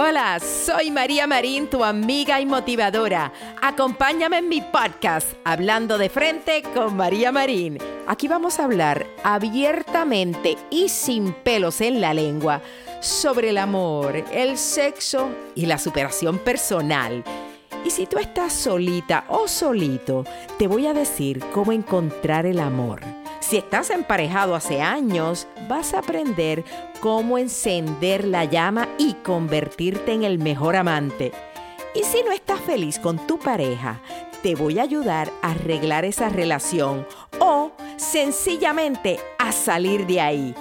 Hola, soy María Marín, tu amiga y motivadora. Acompáñame en mi podcast, Hablando de Frente con María Marín. Aquí vamos a hablar abiertamente y sin pelos en la lengua sobre el amor, el sexo y la superación personal. Y si tú estás solita o solito, te voy a decir cómo encontrar el amor. Si estás emparejado hace años, vas a aprender cómo encender la llama y convertirte en el mejor amante. Y si no estás feliz con tu pareja, te voy a ayudar a arreglar esa relación o sencillamente a salir de ahí.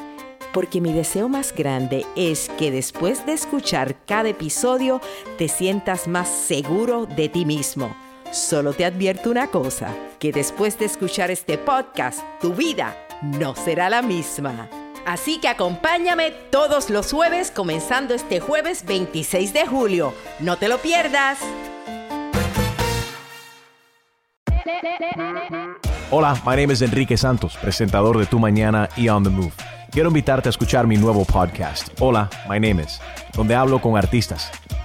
Porque mi deseo más grande es que después de escuchar cada episodio te sientas más seguro de ti mismo. Solo te advierto una cosa, que después de escuchar este podcast, tu vida no será la misma. Así que acompáñame todos los jueves, comenzando este jueves 26 de julio. No te lo pierdas. Hola, my name is Enrique Santos, presentador de Tu Mañana y On the Move. Quiero invitarte a escuchar mi nuevo podcast, Hola, my name is, donde hablo con artistas,